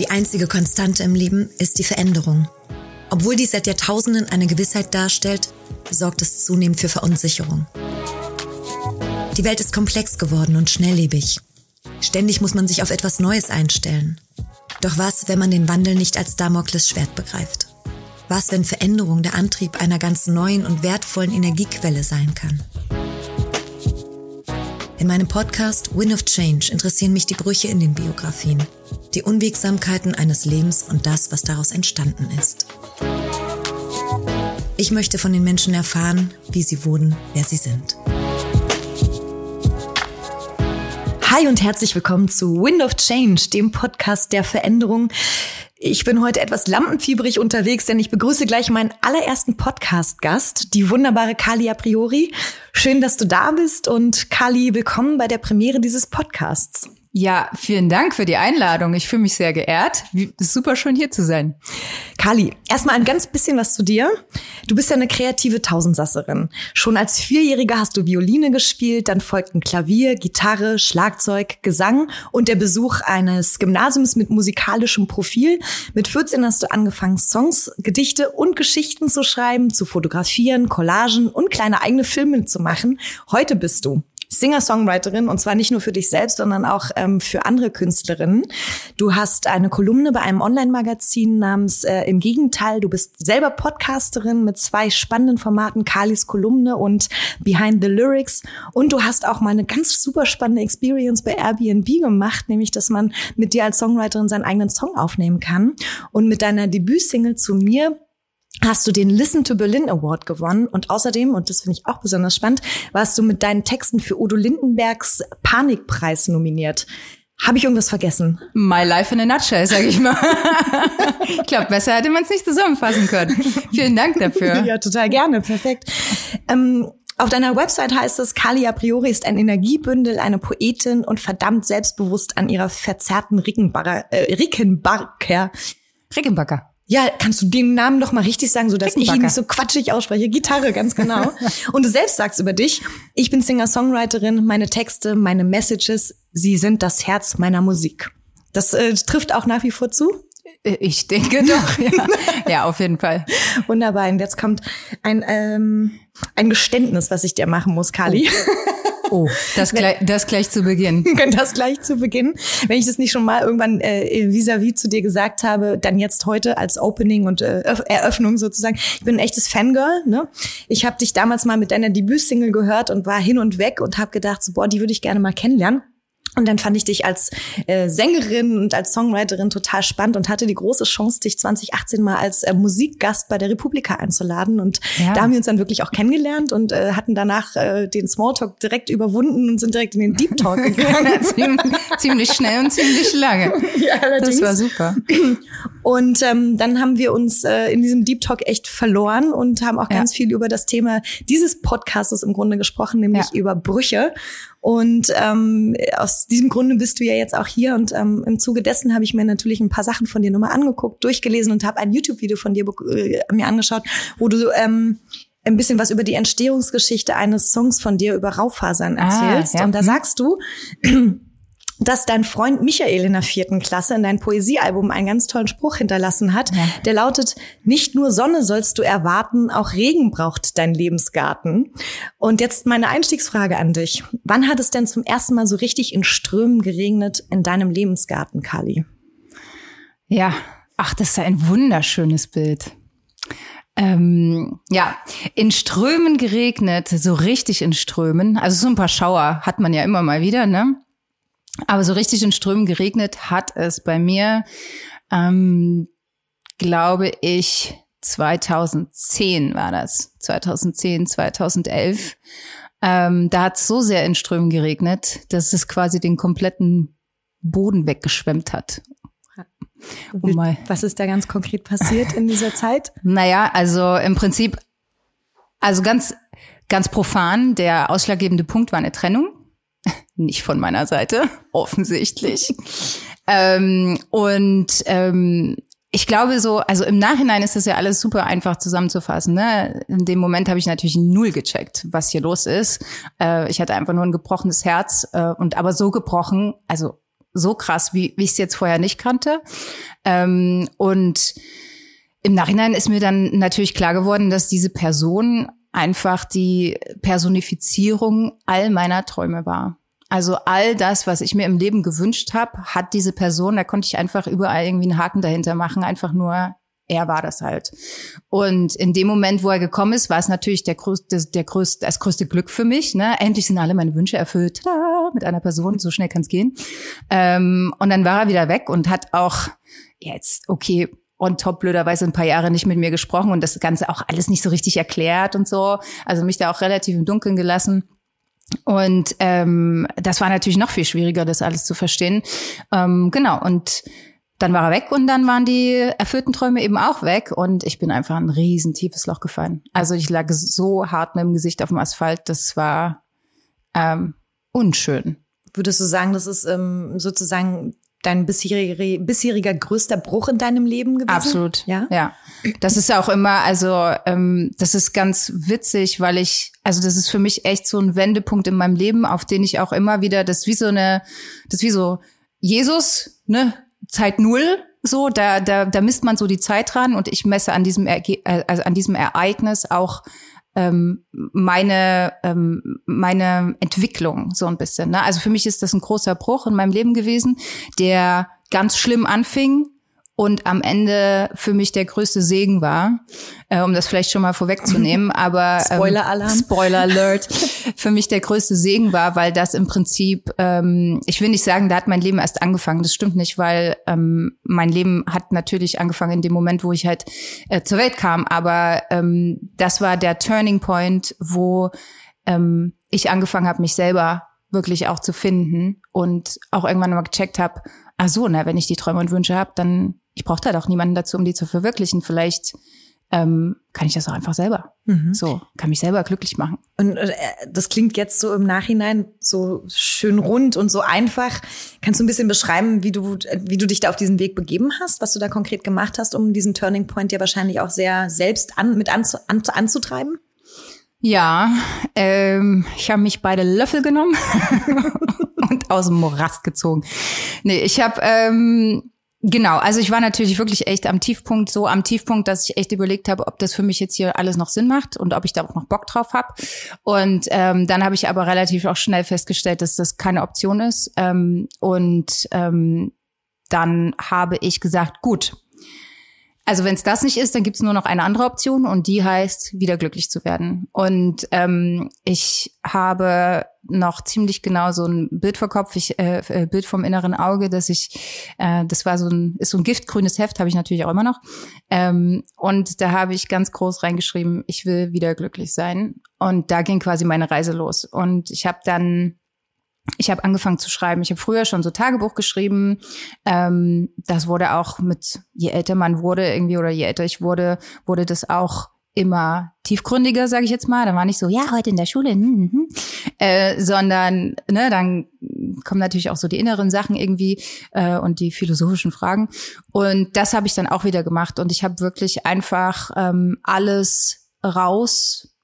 Die einzige Konstante im Leben ist die Veränderung. Obwohl dies seit Jahrtausenden eine Gewissheit darstellt, sorgt es zunehmend für Verunsicherung. Die Welt ist komplex geworden und schnelllebig. Ständig muss man sich auf etwas Neues einstellen. Doch was, wenn man den Wandel nicht als Damoklesschwert begreift? Was, wenn Veränderung der Antrieb einer ganz neuen und wertvollen Energiequelle sein kann? In meinem Podcast Win of Change interessieren mich die Brüche in den Biografien, die Unwegsamkeiten eines Lebens und das, was daraus entstanden ist. Ich möchte von den Menschen erfahren, wie sie wurden, wer sie sind. Hi und herzlich willkommen zu Wind of Change, dem Podcast der Veränderung. Ich bin heute etwas lampenfiebrig unterwegs, denn ich begrüße gleich meinen allerersten Podcast-Gast, die wunderbare Kali a priori. Schön, dass du da bist und Kali, willkommen bei der Premiere dieses Podcasts. Ja, vielen Dank für die Einladung. Ich fühle mich sehr geehrt. Ist super schön hier zu sein. Kali, erstmal ein ganz bisschen was zu dir. Du bist ja eine kreative Tausendsasserin. Schon als Vierjährige hast du Violine gespielt, dann folgten Klavier, Gitarre, Schlagzeug, Gesang und der Besuch eines Gymnasiums mit musikalischem Profil. Mit 14 hast du angefangen, Songs, Gedichte und Geschichten zu schreiben, zu fotografieren, Collagen und kleine eigene Filme zu machen. Heute bist du Singer-Songwriterin und zwar nicht nur für dich selbst, sondern auch ähm, für andere Künstlerinnen. Du hast eine Kolumne bei einem Online-Magazin namens äh, Im Gegenteil. Du bist selber Podcasterin mit zwei spannenden Formaten, Kalis Kolumne und Behind the Lyrics. Und du hast auch mal eine ganz super spannende Experience bei Airbnb gemacht, nämlich dass man mit dir als Songwriterin seinen eigenen Song aufnehmen kann. Und mit deiner Debütsingle zu mir hast du den Listen to Berlin Award gewonnen und außerdem, und das finde ich auch besonders spannend, warst du mit deinen Texten für Udo Lindenbergs Panikpreis nominiert. Habe ich irgendwas vergessen? My life in a nutshell, sage ich mal. ich glaube, besser hätte man es nicht zusammenfassen können. Vielen Dank dafür. Ja, total gerne. Perfekt. Ähm, auf deiner Website heißt es, Kali a priori ist ein Energiebündel, eine Poetin und verdammt selbstbewusst an ihrer verzerrten Rickenbacker, äh, Rickenbacker. Rickenbacker. Ja, kannst du den Namen doch mal richtig sagen, so dass ich ihn nicht so quatschig ausspreche? Gitarre, ganz genau. Und du selbst sagst über dich, ich bin Singer-Songwriterin, meine Texte, meine Messages, sie sind das Herz meiner Musik. Das äh, trifft auch nach wie vor zu? Äh, ich denke doch, ja. ja, auf jeden Fall. Wunderbar. Und jetzt kommt ein, ähm, ein Geständnis, was ich dir machen muss, Kali. Oh. Oh, das gleich, das gleich zu Beginn. das gleich zu Beginn. Wenn ich das nicht schon mal irgendwann äh, vis-à-vis zu dir gesagt habe, dann jetzt heute als Opening und äh, Eröffnung sozusagen. Ich bin ein echtes Fangirl. Ne? Ich habe dich damals mal mit deiner Debütsingle gehört und war hin und weg und habe gedacht, so, boah, die würde ich gerne mal kennenlernen. Und dann fand ich dich als äh, Sängerin und als Songwriterin total spannend und hatte die große Chance, dich 2018 mal als äh, Musikgast bei der Republika einzuladen. Und ja. da haben wir uns dann wirklich auch kennengelernt und äh, hatten danach äh, den Smalltalk direkt überwunden und sind direkt in den Deep Talk gegangen. ziemlich, ziemlich schnell und ziemlich lange. Ja, allerdings. Das war super. Und ähm, dann haben wir uns äh, in diesem Deep Talk echt verloren und haben auch ganz viel über das Thema dieses Podcastes im Grunde gesprochen, nämlich ja. über Brüche. Und ähm, aus diesem Grunde bist du ja jetzt auch hier. Und ähm, im Zuge dessen habe ich mir natürlich ein paar Sachen von dir nochmal angeguckt, durchgelesen und habe ein YouTube-Video von dir äh, mir angeschaut, wo du ähm, ein bisschen was über die Entstehungsgeschichte eines Songs von dir über Rauffasern ah, erzählst. Ah, ja. Und da mhm. sagst du, dass dein Freund Michael in der vierten Klasse in dein Poesiealbum einen ganz tollen Spruch hinterlassen hat, ja. der lautet, nicht nur Sonne sollst du erwarten, auch Regen braucht dein Lebensgarten. Und jetzt meine Einstiegsfrage an dich. Wann hat es denn zum ersten Mal so richtig in Strömen geregnet in deinem Lebensgarten, Kali? Ja, ach, das ist ein wunderschönes Bild. Ähm, ja, in Strömen geregnet, so richtig in Strömen. Also so ein paar Schauer hat man ja immer mal wieder, ne? Aber so richtig in Strömen geregnet hat es bei mir, ähm, glaube ich, 2010 war das. 2010, 2011. Ähm, da hat es so sehr in Strömen geregnet, dass es quasi den kompletten Boden weggeschwemmt hat. Um mal. Was ist da ganz konkret passiert in dieser Zeit? Naja, also im Prinzip, also ganz, ganz profan, der ausschlaggebende Punkt war eine Trennung nicht von meiner Seite, offensichtlich. ähm, und ähm, ich glaube so, also im Nachhinein ist das ja alles super einfach zusammenzufassen. Ne? In dem Moment habe ich natürlich null gecheckt, was hier los ist. Äh, ich hatte einfach nur ein gebrochenes Herz äh, und aber so gebrochen, also so krass, wie, wie ich es jetzt vorher nicht kannte. Ähm, und im Nachhinein ist mir dann natürlich klar geworden, dass diese Person einfach die Personifizierung all meiner Träume war. Also all das, was ich mir im Leben gewünscht habe, hat diese Person, da konnte ich einfach überall irgendwie einen Haken dahinter machen, einfach nur er war das halt. Und in dem Moment, wo er gekommen ist, war es natürlich der größte, der größte, das größte Glück für mich. Ne? Endlich sind alle meine Wünsche erfüllt. Tada, mit einer Person, so schnell kann es gehen. Ähm, und dann war er wieder weg und hat auch jetzt, okay, on top blöderweise ein paar Jahre nicht mit mir gesprochen und das Ganze auch alles nicht so richtig erklärt und so. Also mich da auch relativ im Dunkeln gelassen. Und ähm, das war natürlich noch viel schwieriger, das alles zu verstehen. Ähm, genau, und dann war er weg und dann waren die erfüllten Träume eben auch weg und ich bin einfach ein riesen tiefes Loch gefallen. Also ich lag so hart mit dem Gesicht auf dem Asphalt, das war ähm, unschön. Würdest du sagen, das ist ähm, sozusagen dein bisheriger, bisheriger größter Bruch in deinem Leben gewesen? Absolut. Ja. Ja. Das ist auch immer, also ähm, das ist ganz witzig, weil ich, also das ist für mich echt so ein Wendepunkt in meinem Leben, auf den ich auch immer wieder, das ist wie so eine, das ist wie so Jesus, ne? Zeit null, so, da, da, da misst man so die Zeit dran und ich messe an diesem, Erge äh, also an diesem Ereignis auch ähm, meine, ähm, meine Entwicklung so ein bisschen. Ne? Also für mich ist das ein großer Bruch in meinem Leben gewesen, der ganz schlimm anfing und am Ende für mich der größte Segen war, äh, um das vielleicht schon mal vorwegzunehmen. Aber ähm, Spoiler Alarm, Spoiler Alert, für mich der größte Segen war, weil das im Prinzip, ähm, ich will nicht sagen, da hat mein Leben erst angefangen. Das stimmt nicht, weil ähm, mein Leben hat natürlich angefangen in dem Moment, wo ich halt äh, zur Welt kam. Aber ähm, das war der Turning Point, wo ähm, ich angefangen habe, mich selber wirklich auch zu finden und auch irgendwann mal gecheckt habe, ach so, na, wenn ich die Träume und Wünsche habe, dann ich brauche da doch niemanden dazu, um die zu verwirklichen. Vielleicht ähm, kann ich das auch einfach selber. Mhm. So, kann mich selber glücklich machen. Und äh, das klingt jetzt so im Nachhinein so schön rund und so einfach. Kannst du ein bisschen beschreiben, wie du, wie du dich da auf diesen Weg begeben hast, was du da konkret gemacht hast, um diesen Turning Point ja wahrscheinlich auch sehr selbst an, mit anzu, an, anzutreiben? Ja, ähm, ich habe mich beide Löffel genommen und aus dem Morast gezogen. Nee, ich habe ähm, Genau, also ich war natürlich wirklich echt am Tiefpunkt, so am Tiefpunkt, dass ich echt überlegt habe, ob das für mich jetzt hier alles noch Sinn macht und ob ich da auch noch Bock drauf habe. Und ähm, dann habe ich aber relativ auch schnell festgestellt, dass das keine Option ist. Ähm, und ähm, dann habe ich gesagt, gut, also wenn es das nicht ist, dann gibt es nur noch eine andere Option und die heißt, wieder glücklich zu werden. Und ähm, ich habe noch ziemlich genau so ein Bild vor Kopf, ich, äh, äh, Bild vom inneren Auge, dass ich, äh, das war so ein, ist so ein giftgrünes Heft, habe ich natürlich auch immer noch. Ähm, und da habe ich ganz groß reingeschrieben, ich will wieder glücklich sein. Und da ging quasi meine Reise los. Und ich habe dann ich habe angefangen zu schreiben. Ich habe früher schon so Tagebuch geschrieben. Ähm, das wurde auch mit, je älter man wurde irgendwie oder je älter ich wurde, wurde das auch immer tiefgründiger, sage ich jetzt mal. Da war nicht so, ja, heute in der Schule, hm, hm, hm. Äh, sondern ne, dann kommen natürlich auch so die inneren Sachen irgendwie äh, und die philosophischen Fragen. Und das habe ich dann auch wieder gemacht. Und ich habe wirklich einfach ähm, alles raus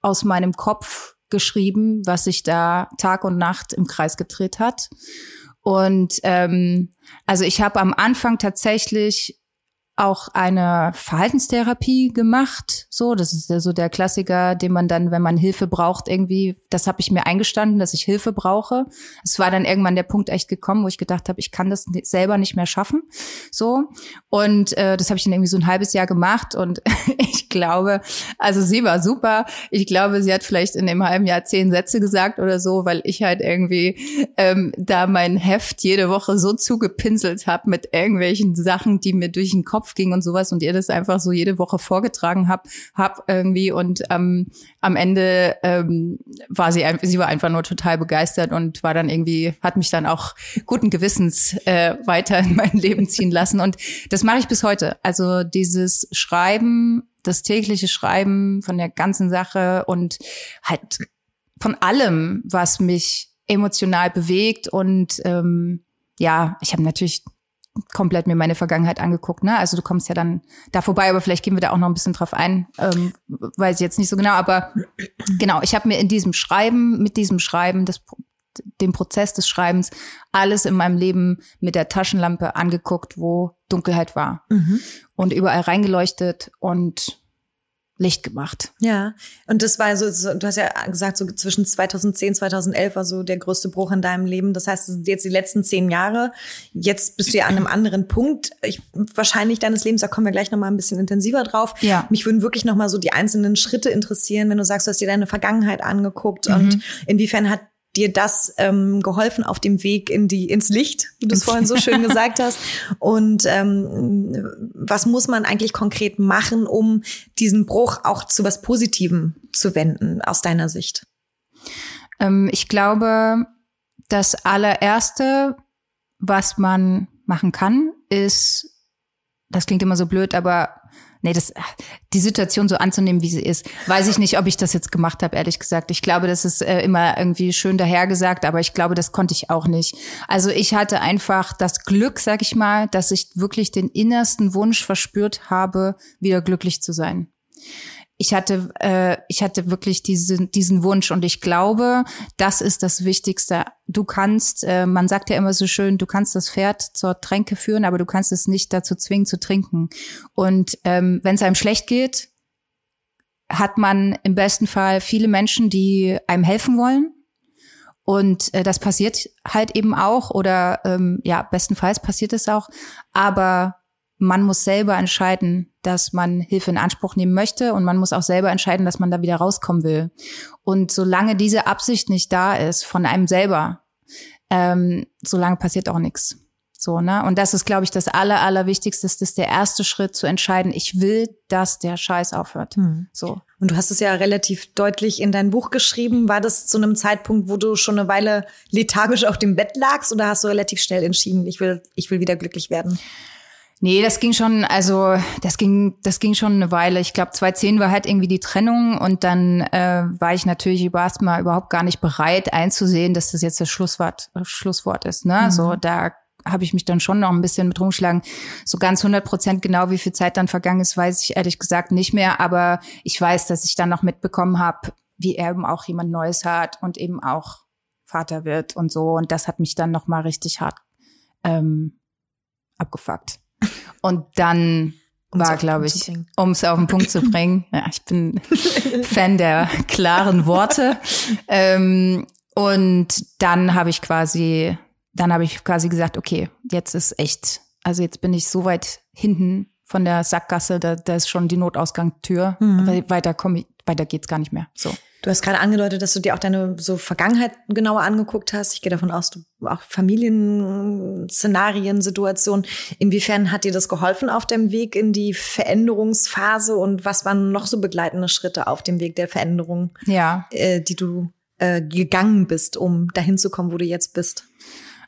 aus meinem Kopf geschrieben, was sich da Tag und Nacht im Kreis gedreht hat. Und ähm, also ich habe am Anfang tatsächlich auch eine Verhaltenstherapie gemacht. So, das ist ja so der Klassiker, den man dann, wenn man Hilfe braucht, irgendwie, das habe ich mir eingestanden, dass ich Hilfe brauche. Es war dann irgendwann der Punkt echt gekommen, wo ich gedacht habe, ich kann das selber nicht mehr schaffen. So. Und äh, das habe ich dann irgendwie so ein halbes Jahr gemacht und ich glaube, also sie war super. Ich glaube, sie hat vielleicht in dem halben Jahr zehn Sätze gesagt oder so, weil ich halt irgendwie ähm, da mein Heft jede Woche so zugepinselt habe mit irgendwelchen Sachen, die mir durch den Kopf Kopf ging und sowas und ihr das einfach so jede Woche vorgetragen hab, hab irgendwie und ähm, am Ende ähm, war sie, sie war einfach nur total begeistert und war dann irgendwie, hat mich dann auch guten Gewissens äh, weiter in mein Leben ziehen lassen und das mache ich bis heute. Also dieses Schreiben, das tägliche Schreiben von der ganzen Sache und halt von allem, was mich emotional bewegt und ähm, ja, ich habe natürlich komplett mir meine Vergangenheit angeguckt. Ne? Also du kommst ja dann da vorbei, aber vielleicht gehen wir da auch noch ein bisschen drauf ein, ähm, weiß ich jetzt nicht so genau. Aber genau, ich habe mir in diesem Schreiben, mit diesem Schreiben das dem Prozess des Schreibens alles in meinem Leben mit der Taschenlampe angeguckt, wo Dunkelheit war mhm. und überall reingeleuchtet und Licht gemacht. Ja, und das war so, du hast ja gesagt, so zwischen 2010, 2011 war so der größte Bruch in deinem Leben. Das heißt, das sind jetzt die letzten zehn Jahre. Jetzt bist du ja an einem anderen Punkt, ich, wahrscheinlich deines Lebens, da kommen wir gleich nochmal ein bisschen intensiver drauf. Ja. Mich würden wirklich nochmal so die einzelnen Schritte interessieren, wenn du sagst, du hast dir deine Vergangenheit angeguckt mhm. und inwiefern hat dir das ähm, geholfen auf dem Weg in die ins Licht, wie du es vorhin so schön gesagt hast. Und ähm, was muss man eigentlich konkret machen, um diesen Bruch auch zu was Positivem zu wenden aus deiner Sicht? Ähm, ich glaube, das allererste, was man machen kann, ist, das klingt immer so blöd, aber nee, das, die Situation so anzunehmen, wie sie ist, weiß ich nicht, ob ich das jetzt gemacht habe, ehrlich gesagt. Ich glaube, das ist äh, immer irgendwie schön dahergesagt, aber ich glaube, das konnte ich auch nicht. Also ich hatte einfach das Glück, sag ich mal, dass ich wirklich den innersten Wunsch verspürt habe, wieder glücklich zu sein ich hatte, äh, ich hatte wirklich diesen, diesen Wunsch und ich glaube, das ist das Wichtigste. Du kannst, äh, man sagt ja immer so schön, du kannst das Pferd zur Tränke führen, aber du kannst es nicht dazu zwingen zu trinken. Und ähm, wenn es einem schlecht geht, hat man im besten Fall viele Menschen, die einem helfen wollen. Und äh, das passiert halt eben auch oder ähm, ja, bestenfalls passiert es auch. Aber man muss selber entscheiden, dass man Hilfe in Anspruch nehmen möchte und man muss auch selber entscheiden, dass man da wieder rauskommen will. Und solange diese Absicht nicht da ist von einem selber, ähm, solange passiert auch nichts. So, ne? Und das ist, glaube ich, das Aller, Allerwichtigste. Das ist der erste Schritt zu entscheiden, ich will, dass der Scheiß aufhört. Hm. So. Und du hast es ja relativ deutlich in dein Buch geschrieben. War das zu einem Zeitpunkt, wo du schon eine Weile lethargisch auf dem Bett lagst oder hast du relativ schnell entschieden, ich will, ich will wieder glücklich werden? Nee, das ging schon, also das ging, das ging schon eine Weile. Ich glaube, 2010 war halt irgendwie die Trennung und dann äh, war ich natürlich erstmal überhaupt gar nicht bereit einzusehen, dass das jetzt das Schlusswort, Schlusswort ist. Ne? Mhm. So, da habe ich mich dann schon noch ein bisschen mit rumschlagen. So ganz 100 Prozent genau, wie viel Zeit dann vergangen ist, weiß ich ehrlich gesagt nicht mehr. Aber ich weiß, dass ich dann noch mitbekommen habe, wie er eben auch jemand Neues hat und eben auch Vater wird und so. Und das hat mich dann noch mal richtig hart ähm, abgefuckt. Und dann um's war, glaube ich, um es auf den Punkt zu bringen. Ja, ich bin Fan der klaren Worte. Ähm, und dann habe ich quasi, dann habe ich quasi gesagt, okay, jetzt ist echt, also jetzt bin ich so weit hinten von der Sackgasse, da, da ist schon die Notausgangstür. Mhm. Weiter komme ich, weiter geht's gar nicht mehr. So. Du hast gerade angedeutet, dass du dir auch deine so Vergangenheit genauer angeguckt hast. Ich gehe davon aus, du auch Familienszenarien, Situationen. Inwiefern hat dir das geholfen auf dem Weg in die Veränderungsphase und was waren noch so begleitende Schritte auf dem Weg der Veränderung, ja. äh, die du äh, gegangen bist, um dahin zu kommen, wo du jetzt bist?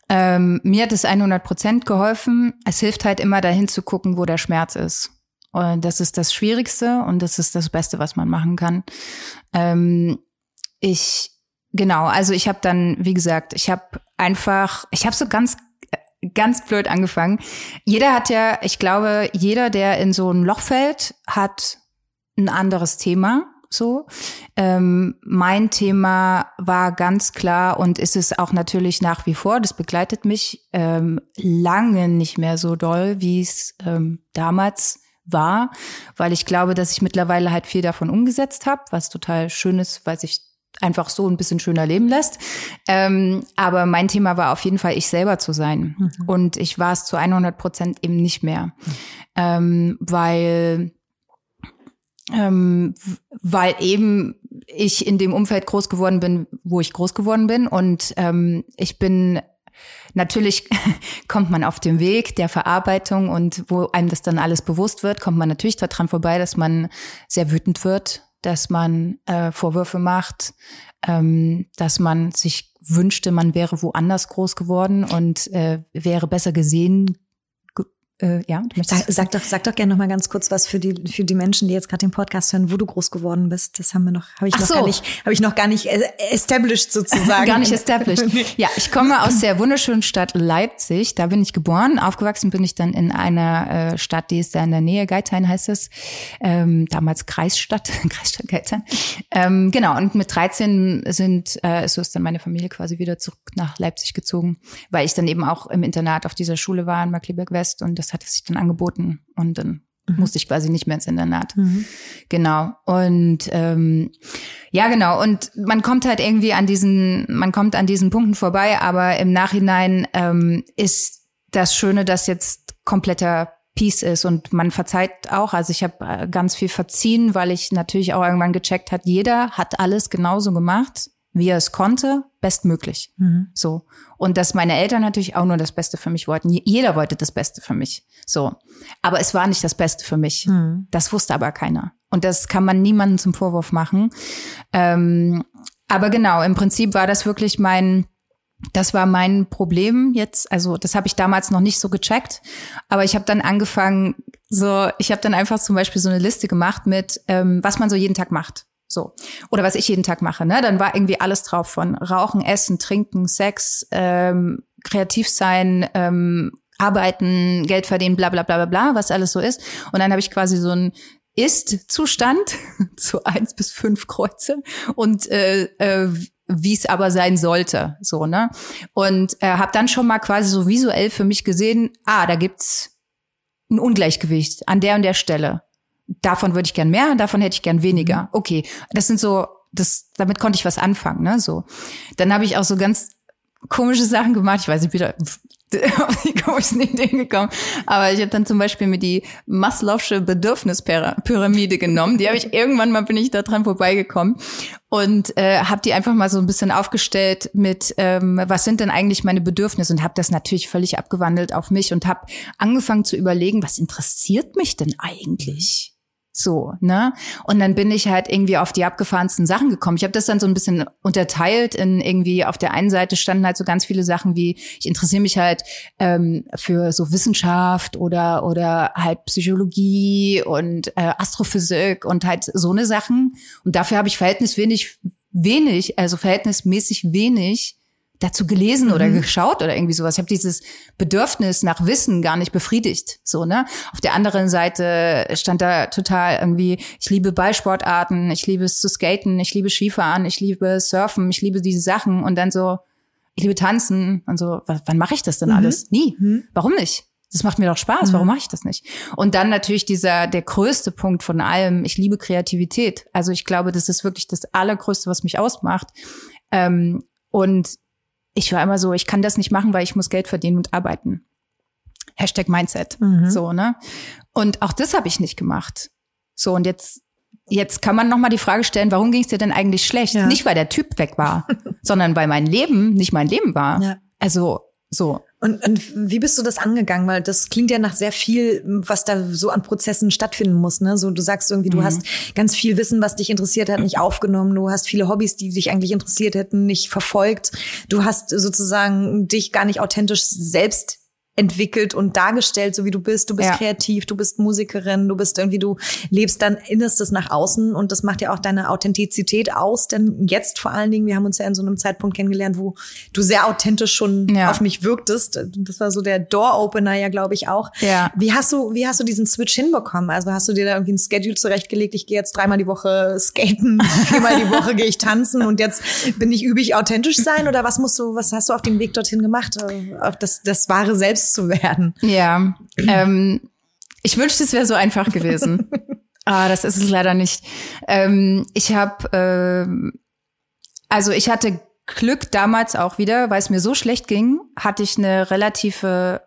Ähm, mir hat es 100 Prozent geholfen. Es hilft halt immer dahin zu gucken, wo der Schmerz ist. Und das ist das Schwierigste und das ist das Beste, was man machen kann. Ähm, ich, genau, also ich habe dann, wie gesagt, ich habe einfach, ich habe so ganz ganz blöd angefangen. Jeder hat ja, ich glaube, jeder, der in so ein Loch fällt, hat ein anderes Thema. So, ähm, mein Thema war ganz klar und ist es auch natürlich nach wie vor. Das begleitet mich ähm, lange nicht mehr so doll, wie es ähm, damals war, weil ich glaube, dass ich mittlerweile halt viel davon umgesetzt habe, was total schön ist, weil sich einfach so ein bisschen schöner leben lässt. Ähm, aber mein Thema war auf jeden Fall, ich selber zu sein. Mhm. Und ich war es zu 100 Prozent eben nicht mehr, mhm. ähm, weil ähm, weil eben ich in dem Umfeld groß geworden bin, wo ich groß geworden bin. Und ähm, ich bin Natürlich kommt man auf dem Weg der Verarbeitung und wo einem das dann alles bewusst wird, kommt man natürlich daran vorbei, dass man sehr wütend wird, dass man äh, Vorwürfe macht, ähm, dass man sich wünschte, man wäre woanders groß geworden und äh, wäre besser gesehen äh, ja, du sag, sag doch, sag doch gerne noch mal ganz kurz was für die für die Menschen, die jetzt gerade den Podcast hören, wo du groß geworden bist. Das haben wir noch, habe ich Ach noch so. gar nicht, habe ich noch gar nicht äh, established sozusagen. gar nicht established. Ja, ich komme aus der wunderschönen Stadt Leipzig. Da bin ich geboren. Aufgewachsen bin ich dann in einer äh, Stadt, die ist da in der Nähe. Geithain heißt es. Ähm, damals Kreisstadt, Kreisstadt Geithain. Ähm, genau. Und mit 13 sind äh, so ist dann meine Familie quasi wieder zurück nach Leipzig gezogen, weil ich dann eben auch im Internat auf dieser Schule war in Markleberg West und das hat es sich dann angeboten und dann mhm. musste ich quasi nicht mehr ins Internat. Mhm. Genau. Und ähm, ja, genau. Und man kommt halt irgendwie an diesen, man kommt an diesen Punkten vorbei, aber im Nachhinein ähm, ist das Schöne, dass jetzt kompletter Peace ist und man verzeiht auch. Also ich habe äh, ganz viel verziehen, weil ich natürlich auch irgendwann gecheckt hat, jeder hat alles genauso gemacht wie er es konnte, bestmöglich. Mhm. So. Und dass meine Eltern natürlich auch nur das Beste für mich wollten. Jeder wollte das Beste für mich. So. Aber es war nicht das Beste für mich. Mhm. Das wusste aber keiner. Und das kann man niemandem zum Vorwurf machen. Ähm, aber genau, im Prinzip war das wirklich mein, das war mein Problem jetzt. Also das habe ich damals noch nicht so gecheckt. Aber ich habe dann angefangen, so, ich habe dann einfach zum Beispiel so eine Liste gemacht mit, ähm, was man so jeden Tag macht. So. Oder was ich jeden Tag mache, ne? Dann war irgendwie alles drauf von Rauchen, Essen, Trinken, Sex, ähm, kreativ sein, ähm, arbeiten, Geld verdienen, bla bla bla bla bla, was alles so ist. Und dann habe ich quasi so ein Ist-Zustand, so eins bis fünf Kreuze und äh, äh, wie es aber sein sollte, so ne. Und äh, habe dann schon mal quasi so visuell für mich gesehen, ah, da gibt's ein Ungleichgewicht an der und der Stelle davon würde ich gern mehr, davon hätte ich gern weniger. Mhm. Okay, das sind so, das, damit konnte ich was anfangen, ne, so. Dann habe ich auch so ganz komische Sachen gemacht. Ich weiß nicht, wieder auf die komischen Ideen gekommen. Aber ich habe dann zum Beispiel mir die Maslow'sche Bedürfnispyramide genommen. Die habe ich irgendwann mal bin ich da dran vorbeigekommen und äh, habe die einfach mal so ein bisschen aufgestellt mit, ähm, was sind denn eigentlich meine Bedürfnisse und habe das natürlich völlig abgewandelt auf mich und habe angefangen zu überlegen, was interessiert mich denn eigentlich? So, ne? Und dann bin ich halt irgendwie auf die abgefahrensten Sachen gekommen. Ich habe das dann so ein bisschen unterteilt in irgendwie auf der einen Seite standen halt so ganz viele Sachen wie ich interessiere mich halt ähm, für so Wissenschaft oder oder halt Psychologie und äh, Astrophysik und halt so eine Sachen. Und dafür habe ich verhältnismäßig wenig, also verhältnismäßig wenig dazu gelesen oder mhm. geschaut oder irgendwie sowas. Ich habe dieses Bedürfnis nach Wissen gar nicht befriedigt. So, ne? Auf der anderen Seite stand da total irgendwie, ich liebe Ballsportarten, ich liebe es zu skaten, ich liebe Skifahren, ich liebe Surfen, ich liebe diese Sachen und dann so, ich liebe tanzen und so, wann mache ich das denn mhm. alles? Nie. Mhm. Warum nicht? Das macht mir doch Spaß, warum mhm. mache ich das nicht? Und dann natürlich dieser, der größte Punkt von allem, ich liebe Kreativität. Also ich glaube, das ist wirklich das Allergrößte, was mich ausmacht. Ähm, und ich war immer so, ich kann das nicht machen, weil ich muss Geld verdienen und arbeiten. Hashtag Mindset. Mhm. So, ne? Und auch das habe ich nicht gemacht. So, und jetzt, jetzt kann man nochmal die Frage stellen, warum ging es dir denn eigentlich schlecht? Ja. Nicht, weil der Typ weg war, sondern weil mein Leben nicht mein Leben war. Ja. Also, so. Und, und wie bist du das angegangen? Weil das klingt ja nach sehr viel, was da so an Prozessen stattfinden muss. Ne? So, du sagst irgendwie, du mhm. hast ganz viel Wissen, was dich interessiert hat, nicht aufgenommen. Du hast viele Hobbys, die dich eigentlich interessiert hätten, nicht verfolgt. Du hast sozusagen dich gar nicht authentisch selbst entwickelt und dargestellt, so wie du bist. Du bist ja. kreativ, du bist Musikerin, du bist irgendwie, du lebst dann innerstes nach außen und das macht ja auch deine Authentizität aus. Denn jetzt vor allen Dingen, wir haben uns ja in so einem Zeitpunkt kennengelernt, wo du sehr authentisch schon ja. auf mich wirktest. Das war so der Door-Opener ja, glaube ich, auch. Ja. Wie hast du, wie hast du diesen Switch hinbekommen? Also hast du dir da irgendwie ein Schedule zurechtgelegt? Ich gehe jetzt dreimal die Woche skaten, viermal die Woche gehe ich tanzen und jetzt bin ich übig authentisch sein oder was musst du, was hast du auf dem Weg dorthin gemacht? Auf das, das wahre Selbst zu werden. Ja, ähm, ich wünschte, es wäre so einfach gewesen. ah, das ist es leider nicht. Ähm, ich habe, äh, also ich hatte Glück damals auch wieder, weil es mir so schlecht ging, hatte ich eine relative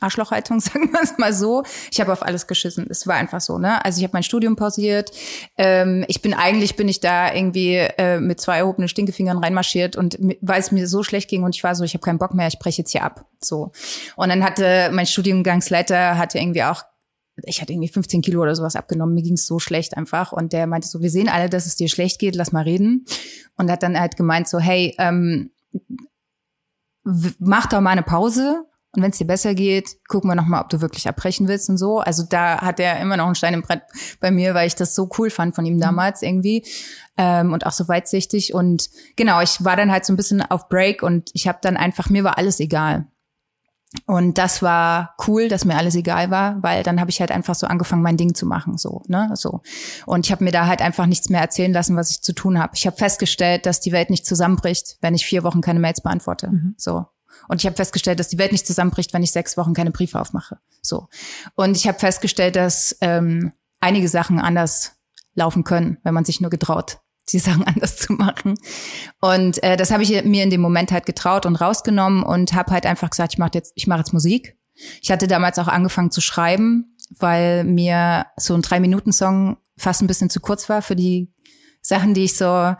Arschlochhaltung, sagen wir es mal so. Ich habe auf alles geschissen. Es war einfach so, ne? Also ich habe mein Studium pausiert. Ähm, ich bin eigentlich bin ich da irgendwie äh, mit zwei erhobenen Stinkefingern reinmarschiert und weil es mir so schlecht ging und ich war so, ich habe keinen Bock mehr, ich breche jetzt hier ab. So. Und dann hatte mein Studiengangsleiter hatte irgendwie auch ich hatte irgendwie 15 Kilo oder sowas abgenommen, mir ging es so schlecht einfach. Und der meinte so, wir sehen alle, dass es dir schlecht geht, lass mal reden. Und hat dann halt gemeint so, hey, ähm, mach doch mal eine Pause Und wenn es dir besser geht, gucken wir nochmal, ob du wirklich abbrechen willst und so. Also da hat er immer noch einen Stein im Brett bei mir, weil ich das so cool fand von ihm mhm. damals irgendwie. Ähm, und auch so weitsichtig. Und genau, ich war dann halt so ein bisschen auf Break und ich habe dann einfach, mir war alles egal. Und das war cool, dass mir alles egal war, weil dann habe ich halt einfach so angefangen, mein Ding zu machen, so, ne, so. Und ich habe mir da halt einfach nichts mehr erzählen lassen, was ich zu tun habe. Ich habe festgestellt, dass die Welt nicht zusammenbricht, wenn ich vier Wochen keine Mails beantworte, mhm. so. Und ich habe festgestellt, dass die Welt nicht zusammenbricht, wenn ich sechs Wochen keine Briefe aufmache, so. Und ich habe festgestellt, dass ähm, einige Sachen anders laufen können, wenn man sich nur getraut die Sachen anders zu machen. Und äh, das habe ich mir in dem Moment halt getraut und rausgenommen und habe halt einfach gesagt, ich mache jetzt, ich mache jetzt Musik. Ich hatte damals auch angefangen zu schreiben, weil mir so ein Drei-Minuten-Song fast ein bisschen zu kurz war für die Sachen, die ich so äh,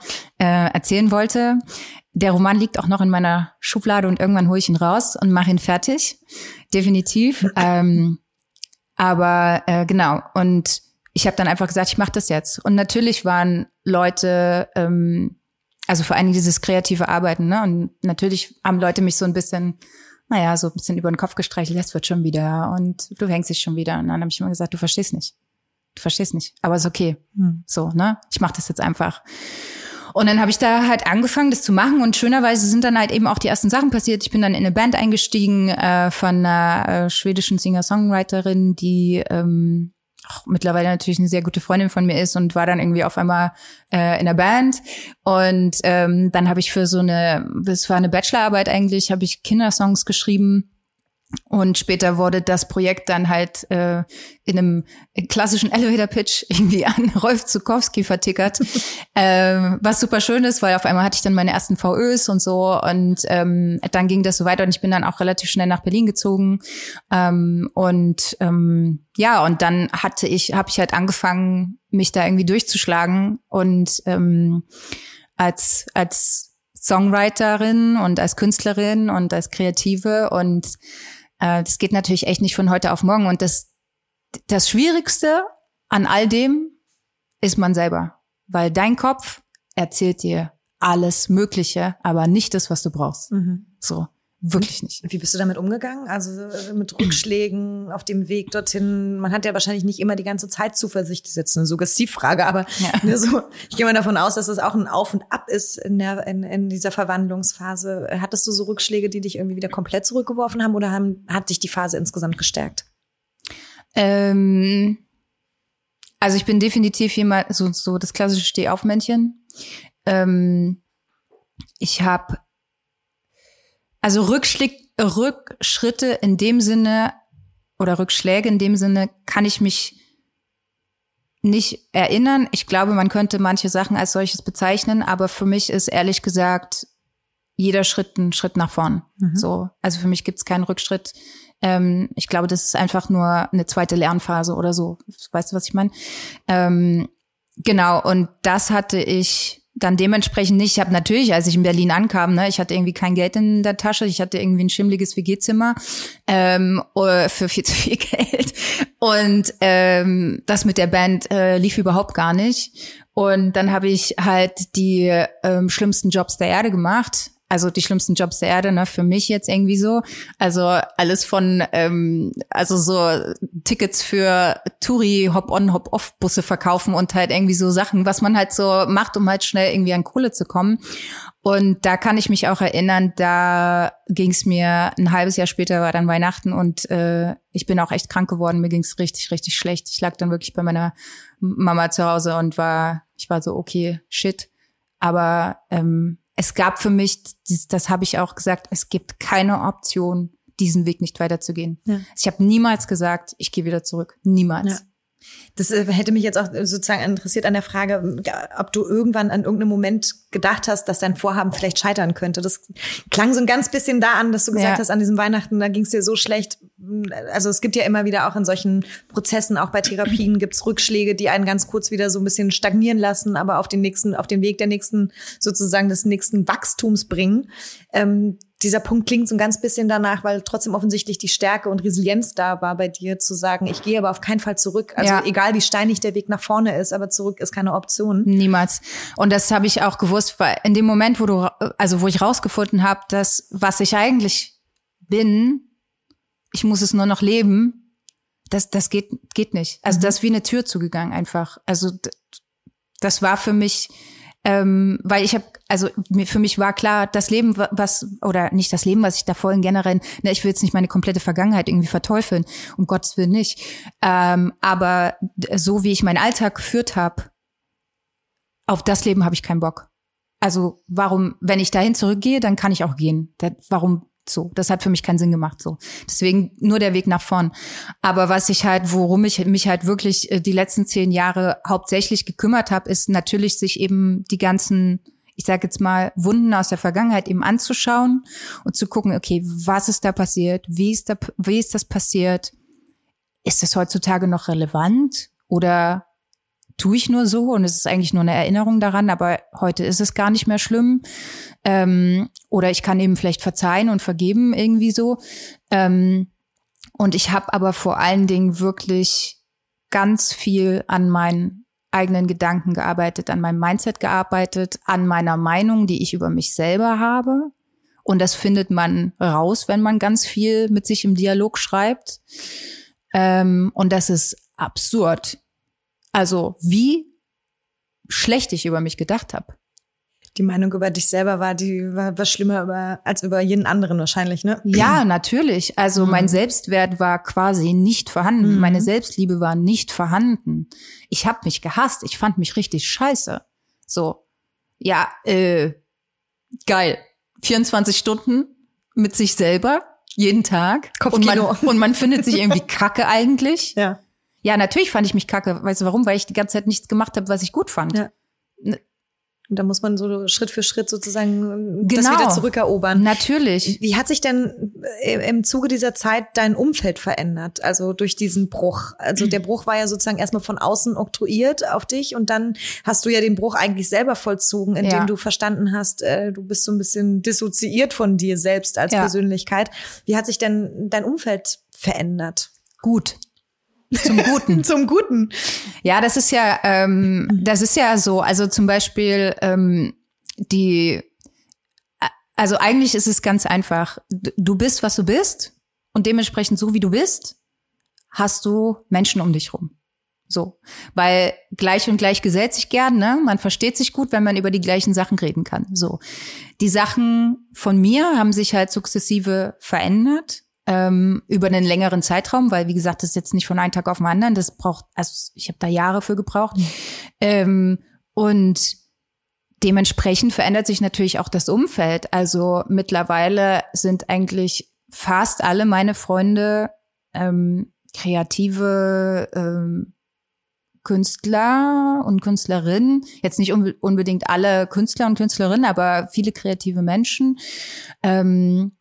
erzählen wollte. Der Roman liegt auch noch in meiner Schublade und irgendwann hole ich ihn raus und mache ihn fertig. Definitiv. ähm, aber äh, genau. Und ich habe dann einfach gesagt, ich mache das jetzt. Und natürlich waren Leute, ähm, also vor allem dieses kreative Arbeiten, ne? Und natürlich haben Leute mich so ein bisschen, naja, so ein bisschen über den Kopf gestreichelt, das wird schon wieder und du hängst dich schon wieder. Und dann habe ich immer gesagt, du verstehst nicht. Du verstehst nicht. Aber ist okay. Hm. So, ne? Ich mache das jetzt einfach. Und dann habe ich da halt angefangen, das zu machen. Und schönerweise sind dann halt eben auch die ersten Sachen passiert. Ich bin dann in eine Band eingestiegen äh, von einer äh, schwedischen Singer-Songwriterin, die ähm, auch mittlerweile natürlich eine sehr gute Freundin von mir ist und war dann irgendwie auf einmal äh, in der Band. Und ähm, dann habe ich für so eine, das war eine Bachelorarbeit eigentlich, habe ich Kindersongs geschrieben und später wurde das Projekt dann halt äh, in einem klassischen Elevator-Pitch irgendwie an Rolf Zukowski vertickert, ähm, was super schön ist, weil auf einmal hatte ich dann meine ersten VÖs und so. Und ähm, dann ging das so weiter und ich bin dann auch relativ schnell nach Berlin gezogen. Ähm, und ähm, ja und dann hatte ich, habe ich halt angefangen, mich da irgendwie durchzuschlagen. Und ähm, als als Songwriterin und als Künstlerin und als Kreative. Und äh, das geht natürlich echt nicht von heute auf morgen. Und das, das Schwierigste an all dem ist man selber. Weil dein Kopf erzählt dir alles Mögliche, aber nicht das, was du brauchst. Mhm. So. Wirklich nicht. Wie bist du damit umgegangen? Also äh, mit Rückschlägen auf dem Weg dorthin. Man hat ja wahrscheinlich nicht immer die ganze Zeit Zuversicht. Das ist jetzt eine Suggestivfrage, aber ja. ne, so, ich gehe mal davon aus, dass es auch ein Auf und Ab ist in, der, in, in dieser Verwandlungsphase. Hattest du so Rückschläge, die dich irgendwie wieder komplett zurückgeworfen haben oder haben, hat dich die Phase insgesamt gestärkt? Ähm, also ich bin definitiv jemand, so, so das klassische Stehaufmännchen. Ähm, ich habe also Rückschläge, Rückschritte in dem Sinne oder Rückschläge in dem Sinne kann ich mich nicht erinnern. Ich glaube, man könnte manche Sachen als solches bezeichnen, aber für mich ist ehrlich gesagt jeder Schritt ein Schritt nach vorn. Mhm. So, also für mich gibt es keinen Rückschritt. Ähm, ich glaube, das ist einfach nur eine zweite Lernphase oder so. Weißt du, was ich meine? Ähm, genau. Und das hatte ich dann dementsprechend nicht. Ich habe natürlich, als ich in Berlin ankam, ne, ich hatte irgendwie kein Geld in der Tasche, ich hatte irgendwie ein schimmliges WG-Zimmer ähm, äh, für viel zu viel Geld. Und ähm, das mit der Band äh, lief überhaupt gar nicht. Und dann habe ich halt die ähm, schlimmsten Jobs der Erde gemacht also die schlimmsten Jobs der Erde, ne, für mich jetzt irgendwie so. Also alles von, ähm, also so Tickets für Touri, Hop-on, Hop-off-Busse verkaufen und halt irgendwie so Sachen, was man halt so macht, um halt schnell irgendwie an Kohle zu kommen. Und da kann ich mich auch erinnern, da ging es mir ein halbes Jahr später war dann Weihnachten und äh, ich bin auch echt krank geworden. Mir ging es richtig, richtig schlecht. Ich lag dann wirklich bei meiner Mama zu Hause und war, ich war so, okay, shit. Aber ähm, es gab für mich, das, das habe ich auch gesagt, es gibt keine Option, diesen Weg nicht weiterzugehen. Ja. Ich habe niemals gesagt, ich gehe wieder zurück. Niemals. Ja. Das äh, hätte mich jetzt auch sozusagen interessiert an der Frage, ob du irgendwann an irgendeinem Moment gedacht hast, dass dein Vorhaben vielleicht scheitern könnte. Das klang so ein ganz bisschen da an, dass du gesagt ja. hast, an diesem Weihnachten, da ging es dir so schlecht. Also es gibt ja immer wieder auch in solchen Prozessen, auch bei Therapien, gibt's Rückschläge, die einen ganz kurz wieder so ein bisschen stagnieren lassen, aber auf den nächsten, auf den Weg der nächsten, sozusagen des nächsten Wachstums bringen. Ähm, dieser Punkt klingt so ein ganz bisschen danach, weil trotzdem offensichtlich die Stärke und Resilienz da war bei dir, zu sagen, ich gehe aber auf keinen Fall zurück. Also ja. egal wie steinig der Weg nach vorne ist, aber zurück ist keine Option. Niemals. Und das habe ich auch gewusst, weil in dem Moment, wo du, also wo ich rausgefunden habe, dass was ich eigentlich bin, ich muss es nur noch leben, das, das geht, geht nicht. Also mhm. das ist wie eine Tür zugegangen einfach. Also das war für mich, ähm, weil ich habe, also für mich war klar, das Leben, was, oder nicht das Leben, was ich da vorhin generell, ne, ich will jetzt nicht meine komplette Vergangenheit irgendwie verteufeln, um Gottes Willen nicht. Ähm, aber so wie ich meinen Alltag geführt habe, auf das Leben habe ich keinen Bock. Also warum, wenn ich dahin zurückgehe, dann kann ich auch gehen. Das, warum so? Das hat für mich keinen Sinn gemacht. So, deswegen nur der Weg nach vorn. Aber was ich halt, worum ich mich halt wirklich äh, die letzten zehn Jahre hauptsächlich gekümmert habe, ist natürlich sich eben die ganzen ich sage jetzt mal, Wunden aus der Vergangenheit eben anzuschauen und zu gucken, okay, was ist da passiert? Wie ist da, wie ist das passiert? Ist das heutzutage noch relevant? Oder tue ich nur so und es ist eigentlich nur eine Erinnerung daran, aber heute ist es gar nicht mehr schlimm. Ähm, oder ich kann eben vielleicht verzeihen und vergeben irgendwie so. Ähm, und ich habe aber vor allen Dingen wirklich ganz viel an meinen eigenen Gedanken gearbeitet, an meinem Mindset gearbeitet, an meiner Meinung, die ich über mich selber habe. Und das findet man raus, wenn man ganz viel mit sich im Dialog schreibt. Ähm, und das ist absurd. Also wie schlecht ich über mich gedacht habe. Die Meinung über dich selber war die war, war schlimmer über, als über jeden anderen wahrscheinlich, ne? Ja, natürlich. Also mhm. mein Selbstwert war quasi nicht vorhanden. Mhm. Meine Selbstliebe war nicht vorhanden. Ich habe mich gehasst. Ich fand mich richtig scheiße. So, ja, äh, geil. 24 Stunden mit sich selber jeden Tag Kopfkino. und man, und man findet sich irgendwie kacke eigentlich. Ja. Ja, natürlich fand ich mich kacke. Weißt du warum? Weil ich die ganze Zeit nichts gemacht habe, was ich gut fand. Ja. Und da muss man so Schritt für Schritt sozusagen genau. das wieder zurückerobern. Natürlich. Wie hat sich denn äh, im Zuge dieser Zeit dein Umfeld verändert? Also durch diesen Bruch. Also der Bruch war ja sozusagen erstmal von außen oktroyiert auf dich und dann hast du ja den Bruch eigentlich selber vollzogen, indem ja. du verstanden hast, äh, du bist so ein bisschen dissoziiert von dir selbst als ja. Persönlichkeit. Wie hat sich denn dein Umfeld verändert? Gut. Zum Guten. zum Guten. Ja, das ist ja, ähm, das ist ja so. Also zum Beispiel ähm, die, also eigentlich ist es ganz einfach. Du bist, was du bist und dementsprechend so wie du bist, hast du Menschen um dich rum. So, weil gleich und gleich gesellt sich gern, ne? Man versteht sich gut, wenn man über die gleichen Sachen reden kann. So, die Sachen von mir haben sich halt sukzessive verändert ähm, über einen längeren Zeitraum, weil wie gesagt, das ist jetzt nicht von einem Tag auf den anderen, das braucht, also ich habe da Jahre für gebraucht. Mhm. Ähm, und dementsprechend verändert sich natürlich auch das Umfeld. Also mittlerweile sind eigentlich fast alle meine Freunde ähm, kreative ähm, Künstler und Künstlerinnen, jetzt nicht unbedingt alle Künstler und Künstlerinnen, aber viele kreative Menschen. Ähm,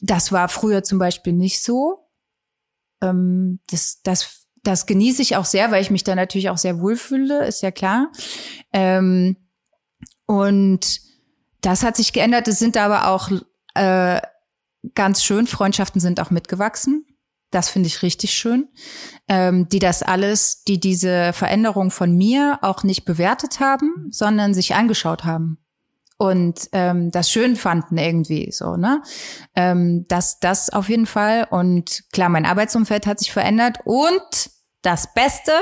das war früher zum Beispiel nicht so. Ähm, das, das, das genieße ich auch sehr, weil ich mich da natürlich auch sehr wohlfühle, ist ja klar. Ähm, und das hat sich geändert. Es sind aber auch äh, ganz schön, Freundschaften sind auch mitgewachsen. Das finde ich richtig schön. Ähm, die das alles, die diese Veränderung von mir auch nicht bewertet haben, sondern sich angeschaut haben und ähm, das schön fanden irgendwie so, ne? Ähm, das, das auf jeden Fall. Und klar, mein Arbeitsumfeld hat sich verändert und das Beste,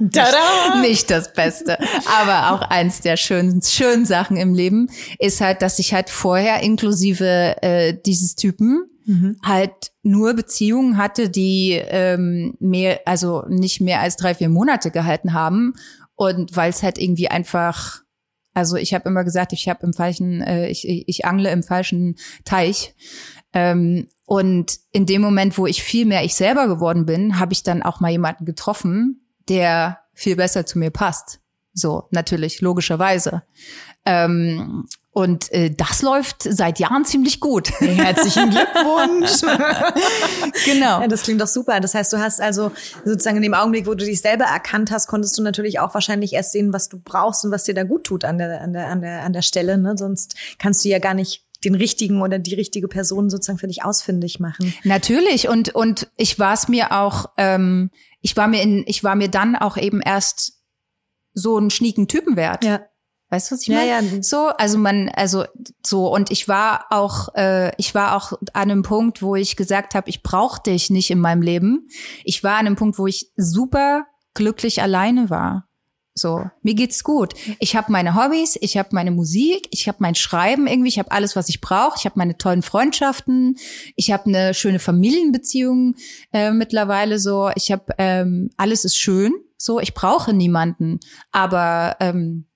nicht das Beste, aber auch eins der schönen, schönen Sachen im Leben ist halt, dass ich halt vorher inklusive äh, dieses Typen mhm. halt nur Beziehungen hatte, die ähm, mehr, also nicht mehr als drei, vier Monate gehalten haben. Und weil es halt irgendwie einfach also ich habe immer gesagt, ich habe im falschen, äh, ich, ich angle im falschen Teich. Ähm, und in dem Moment, wo ich viel mehr ich selber geworden bin, habe ich dann auch mal jemanden getroffen, der viel besser zu mir passt. So, natürlich, logischerweise. Ähm, und äh, das läuft seit Jahren ziemlich gut. Herzlichen Glückwunsch. genau. Ja, das klingt doch super. Das heißt, du hast also sozusagen in dem Augenblick, wo du dich selber erkannt hast, konntest du natürlich auch wahrscheinlich erst sehen, was du brauchst und was dir da gut tut an der, an der, an der, an der Stelle. Ne? Sonst kannst du ja gar nicht den richtigen oder die richtige Person sozusagen für dich ausfindig machen. Natürlich und und ich war es mir auch, ähm, ich war mir in, ich war mir dann auch eben erst so einen schnieken Typen wert. Ja. Weißt du, was ich meine? Ja, ja. So, also man, also so und ich war auch, äh, ich war auch an einem Punkt, wo ich gesagt habe, ich brauche dich nicht in meinem Leben. Ich war an einem Punkt, wo ich super glücklich alleine war. So, mir geht's gut. Ich habe meine Hobbys, ich habe meine Musik, ich habe mein Schreiben irgendwie, ich habe alles, was ich brauche. Ich habe meine tollen Freundschaften, ich habe eine schöne Familienbeziehung äh, mittlerweile. So, ich habe ähm, alles ist schön. So, ich brauche niemanden, aber ähm,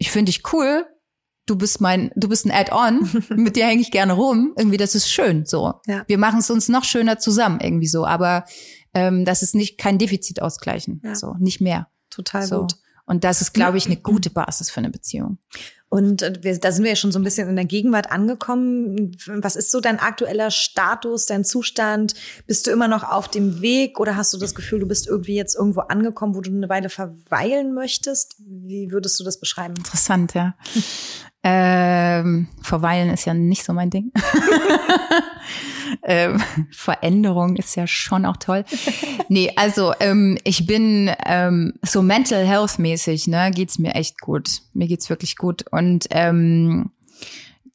ich finde dich cool. Du bist mein, du bist ein Add-on. mit dir hänge ich gerne rum. Irgendwie, das ist schön. So, ja. wir machen es uns noch schöner zusammen irgendwie so. Aber ähm, das ist nicht kein Defizit ausgleichen. Ja. So, nicht mehr. Total so. gut. Und das ist, glaube ich, eine gute Basis für eine Beziehung. Und äh, wir, da sind wir ja schon so ein bisschen in der Gegenwart angekommen. Was ist so dein aktueller Status, dein Zustand? Bist du immer noch auf dem Weg oder hast du das Gefühl, du bist irgendwie jetzt irgendwo angekommen, wo du eine Weile verweilen möchtest? Wie würdest du das beschreiben? Interessant, ja. ähm, verweilen ist ja nicht so mein Ding. ähm, Veränderung ist ja schon auch toll. nee, also ähm, ich bin ähm, so mental health mäßig, ne, geht's mir echt gut. Mir geht's wirklich gut und ähm,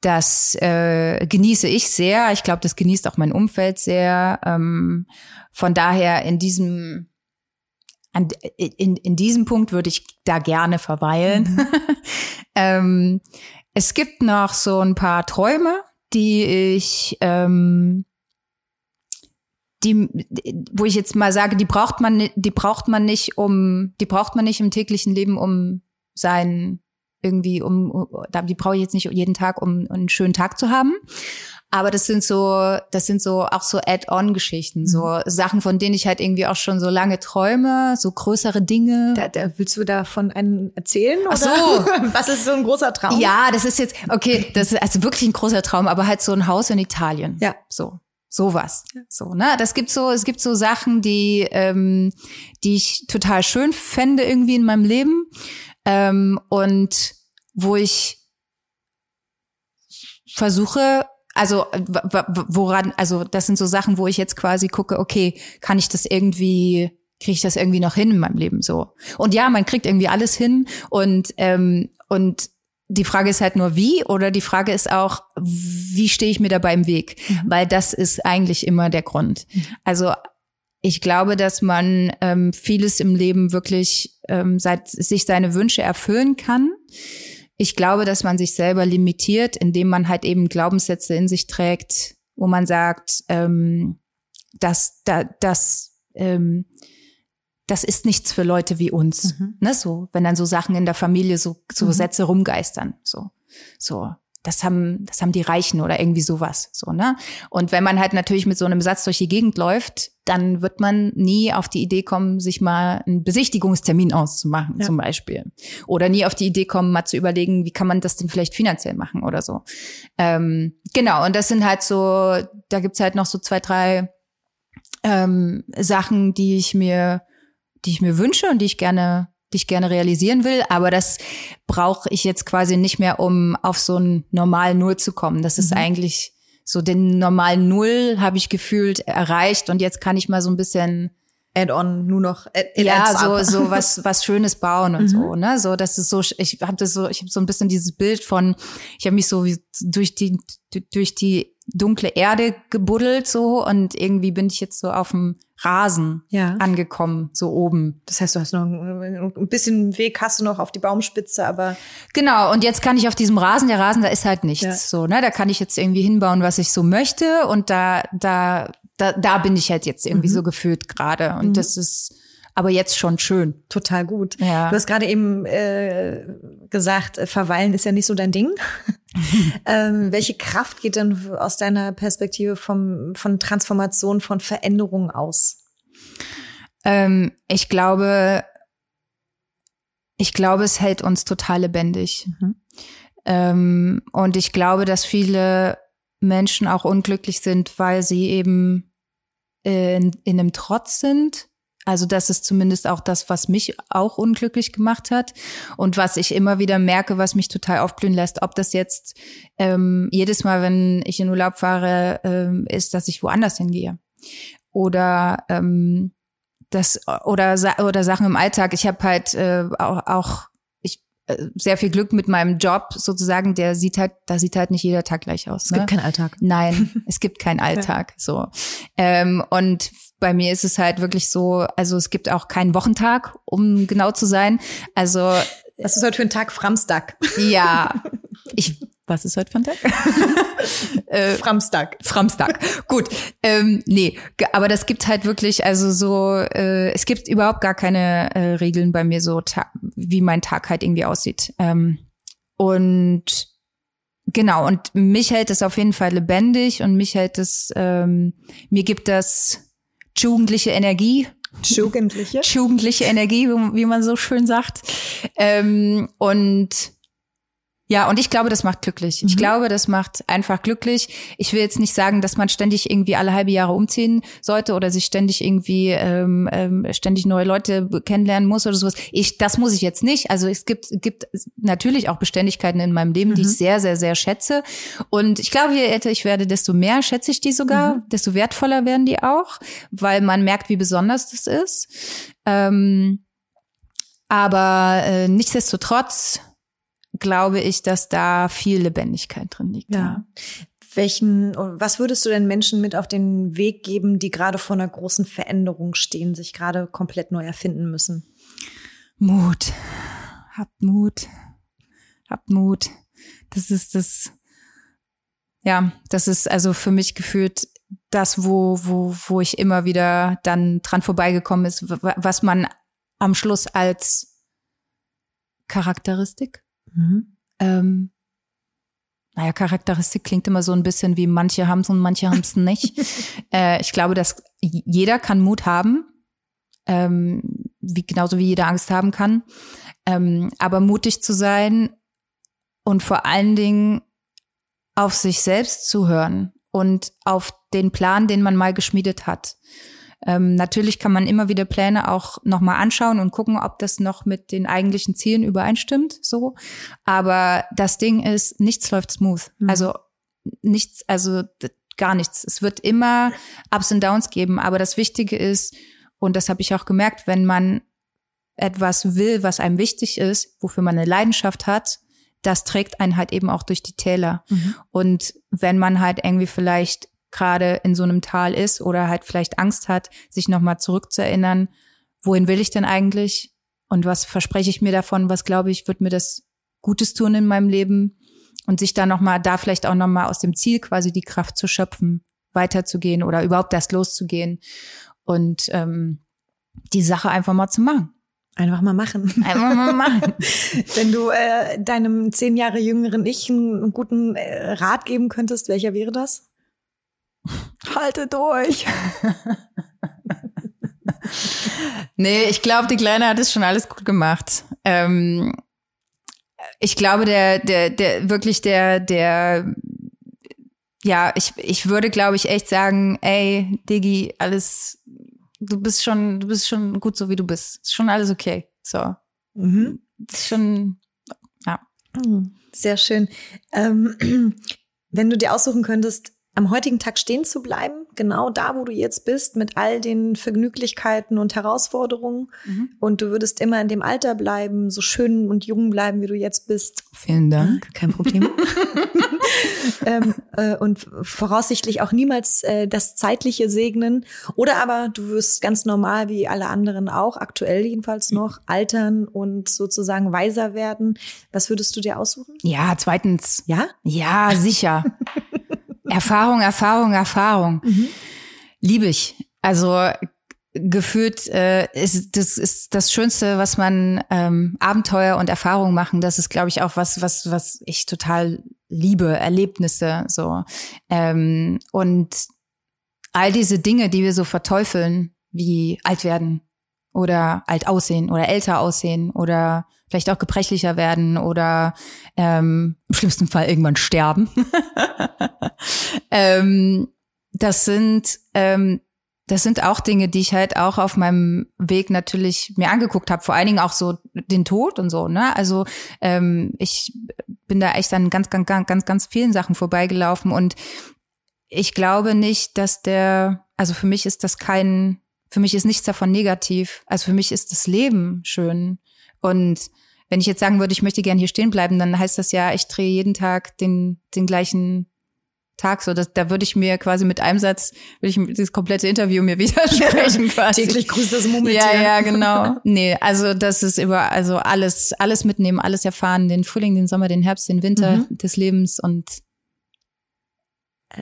das äh, genieße ich sehr. Ich glaube, das genießt auch mein Umfeld sehr. Ähm, von daher in diesem an, in, in diesem Punkt würde ich da gerne verweilen. Mhm. ähm, es gibt noch so ein paar Träume, die ich, ähm, die, wo ich jetzt mal sage, die braucht man, die braucht man nicht, um, die braucht man nicht im täglichen Leben, um sein irgendwie, um, die brauche ich jetzt nicht jeden Tag, um einen schönen Tag zu haben. Aber das sind so, das sind so auch so Add-on-Geschichten, mhm. so Sachen, von denen ich halt irgendwie auch schon so lange träume, so größere Dinge. Da, da willst du davon einen erzählen? Oder? Ach so. Was ist so ein großer Traum? Ja, das ist jetzt, okay, das ist also wirklich ein großer Traum, aber halt so ein Haus in Italien. Ja. So. Sowas. So, ne? Das gibt so, es gibt so Sachen, die, ähm, die ich total schön fände irgendwie in meinem Leben. Ähm, und wo ich versuche, also woran, also das sind so Sachen, wo ich jetzt quasi gucke, okay, kann ich das irgendwie, kriege ich das irgendwie noch hin in meinem Leben so? Und ja, man kriegt irgendwie alles hin und ähm, und die Frage ist halt nur wie oder die Frage ist auch, wie stehe ich mir dabei im Weg? Mhm. Weil das ist eigentlich immer der Grund. Mhm. Also ich glaube, dass man ähm, vieles im Leben wirklich ähm, seit, sich seine Wünsche erfüllen kann ich glaube, dass man sich selber limitiert, indem man halt eben Glaubenssätze in sich trägt, wo man sagt, ähm, dass da, das, ähm, das ist nichts für Leute wie uns. Mhm. Ne, so, wenn dann so Sachen in der Familie so, so mhm. Sätze rumgeistern. So, so das haben, das haben die Reichen oder irgendwie sowas, so, ne? Und wenn man halt natürlich mit so einem Satz durch die Gegend läuft, dann wird man nie auf die Idee kommen, sich mal einen Besichtigungstermin auszumachen, ja. zum Beispiel. Oder nie auf die Idee kommen, mal zu überlegen, wie kann man das denn vielleicht finanziell machen oder so. Ähm, genau, und das sind halt so, da gibt's halt noch so zwei, drei ähm, Sachen, die ich mir, die ich mir wünsche und die ich gerne die ich gerne realisieren will, aber das brauche ich jetzt quasi nicht mehr, um auf so ein normal Null zu kommen. Das ist mhm. eigentlich so den normalen Null habe ich gefühlt erreicht und jetzt kann ich mal so ein bisschen Add-on nur noch Add ja so so was was Schönes bauen und mhm. so ne so das ist so ich habe das so ich habe so ein bisschen dieses Bild von ich habe mich so durch die durch die dunkle Erde gebuddelt so und irgendwie bin ich jetzt so auf dem Rasen ja. angekommen, so oben. Das heißt, du hast noch ein bisschen Weg hast du noch auf die Baumspitze, aber genau. Und jetzt kann ich auf diesem Rasen, der Rasen, da ist halt nichts, ja. so ne. Da kann ich jetzt irgendwie hinbauen, was ich so möchte, und da da da, da bin ich halt jetzt irgendwie mhm. so gefühlt gerade, und mhm. das ist aber jetzt schon schön. Total gut. Ja. Du hast gerade eben äh, gesagt, äh, verweilen ist ja nicht so dein Ding. ähm, welche Kraft geht denn aus deiner Perspektive vom, von Transformation, von Veränderung aus? Ähm, ich glaube, ich glaube, es hält uns total lebendig. Mhm. Ähm, und ich glaube, dass viele Menschen auch unglücklich sind, weil sie eben in, in einem Trotz sind also das ist zumindest auch das, was mich auch unglücklich gemacht hat und was ich immer wieder merke, was mich total aufblühen lässt. Ob das jetzt ähm, jedes Mal, wenn ich in Urlaub fahre, ähm, ist, dass ich woanders hingehe oder ähm, das oder oder Sachen im Alltag. Ich habe halt äh, auch, auch äh, sehr viel Glück mit meinem Job sozusagen, der sieht halt, da sieht halt nicht jeder Tag gleich aus. Es ne? gibt keinen Alltag. Nein, es gibt keinen Alltag. Ja. So. Ähm, und bei mir ist es halt wirklich so, also es gibt auch keinen Wochentag, um genau zu sein. Also was ist heute für ein Tag? Framstag. Ja, ich was ist heute für ein Tag? äh, Framstag. Framstag. Gut. Ähm, nee, aber das gibt halt wirklich, also so, äh, es gibt überhaupt gar keine äh, Regeln bei mir so, wie mein Tag halt irgendwie aussieht. Ähm, und genau, und mich hält es auf jeden Fall lebendig und mich hält es, ähm, mir gibt das jugendliche Energie. Jugendliche? Jugendliche Energie, wie man so schön sagt. Ähm, und ja, und ich glaube, das macht glücklich. Mhm. Ich glaube, das macht einfach glücklich. Ich will jetzt nicht sagen, dass man ständig irgendwie alle halbe Jahre umziehen sollte oder sich ständig irgendwie ähm, ähm, ständig neue Leute kennenlernen muss oder sowas. Ich, das muss ich jetzt nicht. Also es gibt, gibt natürlich auch Beständigkeiten in meinem Leben, mhm. die ich mhm. sehr, sehr, sehr schätze. Und ich glaube, je älter ich werde, desto mehr schätze ich die sogar, mhm. desto wertvoller werden die auch, weil man merkt, wie besonders das ist. Ähm, aber äh, nichtsdestotrotz glaube ich, dass da viel Lebendigkeit drin liegt. Ja. ja. Welchen, was würdest du denn Menschen mit auf den Weg geben, die gerade vor einer großen Veränderung stehen, sich gerade komplett neu erfinden müssen? Mut. Habt Mut. Habt Mut. Das ist das, ja, das ist also für mich gefühlt das, wo, wo, wo ich immer wieder dann dran vorbeigekommen ist, was man am Schluss als Charakteristik Mhm. Ähm, naja, Charakteristik klingt immer so ein bisschen wie manche haben es und manche haben es nicht. äh, ich glaube, dass jeder kann Mut haben, ähm, wie, genauso wie jeder Angst haben kann. Ähm, aber mutig zu sein und vor allen Dingen auf sich selbst zu hören und auf den Plan, den man mal geschmiedet hat. Ähm, natürlich kann man immer wieder Pläne auch nochmal anschauen und gucken, ob das noch mit den eigentlichen Zielen übereinstimmt, so. Aber das Ding ist, nichts läuft smooth. Mhm. Also nichts, also gar nichts. Es wird immer Ups und Downs geben. Aber das Wichtige ist, und das habe ich auch gemerkt, wenn man etwas will, was einem wichtig ist, wofür man eine Leidenschaft hat, das trägt einen halt eben auch durch die Täler. Mhm. Und wenn man halt irgendwie vielleicht gerade in so einem Tal ist oder halt vielleicht Angst hat, sich nochmal zurückzuerinnern, wohin will ich denn eigentlich und was verspreche ich mir davon, was glaube ich, wird mir das Gutes tun in meinem Leben und sich da nochmal, da vielleicht auch nochmal aus dem Ziel quasi die Kraft zu schöpfen, weiterzugehen oder überhaupt das loszugehen und ähm, die Sache einfach mal zu machen. Einfach mal machen. Einfach mal machen. Wenn du äh, deinem zehn Jahre jüngeren Ich einen guten äh, Rat geben könntest, welcher wäre das? Halte durch. nee, ich glaube, die Kleine hat es schon alles gut gemacht. Ähm, ich glaube, der, der, der, wirklich der, der, ja, ich, ich würde, glaube ich, echt sagen, ey, Diggi, alles, du bist schon, du bist schon gut so wie du bist. Ist schon alles okay. So. Mhm. Ist schon, ja. Sehr schön. Ähm, wenn du dir aussuchen könntest, am heutigen Tag stehen zu bleiben, genau da, wo du jetzt bist, mit all den Vergnüglichkeiten und Herausforderungen. Mhm. Und du würdest immer in dem Alter bleiben, so schön und jung bleiben, wie du jetzt bist. Vielen Dank. Kein Problem. ähm, äh, und voraussichtlich auch niemals äh, das Zeitliche segnen. Oder aber du wirst ganz normal, wie alle anderen auch, aktuell jedenfalls noch, altern und sozusagen weiser werden. Was würdest du dir aussuchen? Ja, zweitens. Ja? Ja, sicher. Erfahrung, Erfahrung, Erfahrung. Mhm. Liebe ich. Also gefühlt äh, ist das ist das Schönste, was man ähm, Abenteuer und Erfahrung machen. Das ist, glaube ich, auch was, was was ich total liebe, Erlebnisse so ähm, und all diese Dinge, die wir so verteufeln, wie alt werden oder alt aussehen oder älter aussehen oder vielleicht auch gebrechlicher werden oder ähm, im schlimmsten Fall irgendwann sterben. ähm, das sind ähm, das sind auch Dinge, die ich halt auch auf meinem Weg natürlich mir angeguckt habe. Vor allen Dingen auch so den Tod und so. Ne? Also ähm, ich bin da echt an ganz, ganz, ganz, ganz vielen Sachen vorbeigelaufen und ich glaube nicht, dass der, also für mich ist das kein, für mich ist nichts davon negativ. Also für mich ist das Leben schön und wenn ich jetzt sagen würde, ich möchte gerne hier stehen bleiben, dann heißt das ja, ich drehe jeden Tag den, den gleichen Tag so. Das, da würde ich mir quasi mit einem Satz, würde ich das komplette Interview mir widersprechen quasi. Täglich grüßt das Murmeltier. Ja, ja, genau. Nee, also das ist über, also alles, alles mitnehmen, alles erfahren, den Frühling, den Sommer, den Herbst, den Winter mhm. des Lebens und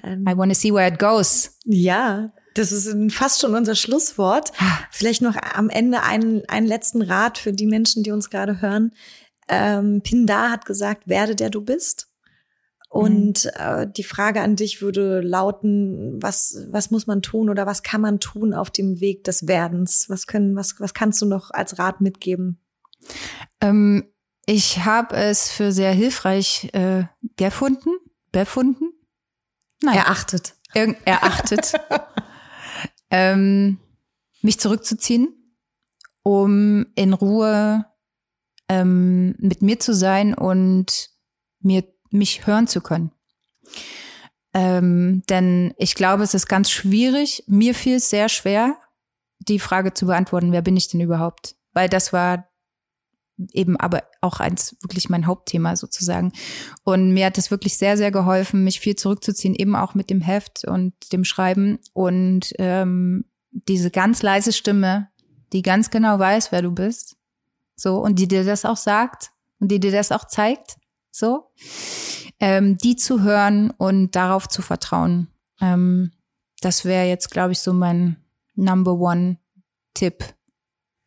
ähm, I wanna see where it goes. Ja, das ist fast schon unser Schlusswort. Vielleicht noch am Ende einen, einen letzten Rat für die Menschen, die uns gerade hören. Ähm, Pindar hat gesagt, werde der du bist. Und mhm. äh, die Frage an dich würde lauten, was, was muss man tun oder was kann man tun auf dem Weg des Werdens? Was können, was, was kannst du noch als Rat mitgeben? Ähm, ich habe es für sehr hilfreich äh, gefunden, befunden. Nein. Erachtet. Ir erachtet. ähm, mich zurückzuziehen, um in Ruhe ähm, mit mir zu sein und mir mich hören zu können. Ähm, denn ich glaube, es ist ganz schwierig. Mir fiel es sehr schwer, die Frage zu beantworten, wer bin ich denn überhaupt? Weil das war eben aber auch eins wirklich mein Hauptthema sozusagen. Und mir hat es wirklich sehr, sehr geholfen, mich viel zurückzuziehen, eben auch mit dem Heft und dem Schreiben und ähm, diese ganz leise Stimme, die ganz genau weiß, wer du bist, so und die dir das auch sagt und die dir das auch zeigt so, ähm, die zu hören und darauf zu vertrauen. Ähm, das wäre jetzt, glaube ich, so mein Number One Tipp.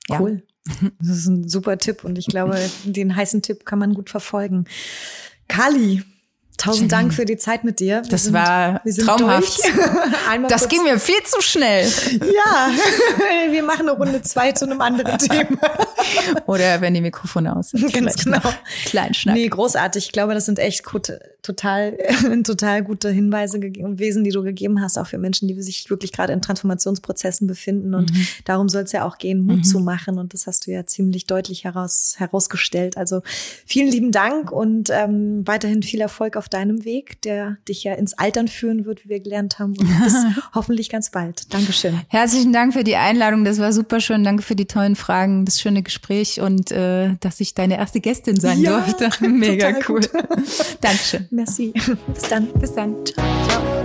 Ja. Das ist ein super Tipp und ich glaube, den heißen Tipp kann man gut verfolgen. Kali, Tausend Dank für die Zeit mit dir. Wir das sind, war traumhaft. das ging mir viel zu schnell. Ja, wir machen eine Runde zwei zu einem anderen Thema. Oder wenn die Mikrofone aus sind. Ganz genau. Klein Schnack. Nee, großartig. Ich glaube, das sind echt gut, total, total gute Hinweise und Wesen, die du gegeben hast, auch für Menschen, die sich wirklich gerade in Transformationsprozessen befinden. Und mhm. darum soll es ja auch gehen, Mut mhm. zu machen. Und das hast du ja ziemlich deutlich heraus, herausgestellt. Also vielen lieben Dank und ähm, weiterhin viel Erfolg auf auf deinem Weg, der dich ja ins Altern führen wird, wie wir gelernt haben. Und bis hoffentlich ganz bald. Dankeschön. Herzlichen Dank für die Einladung. Das war super schön. Danke für die tollen Fragen, das schöne Gespräch und äh, dass ich deine erste Gästin sein ja, durfte. Mega cool. Dankeschön. Merci. Bis dann. Bis dann. Ciao. Ciao.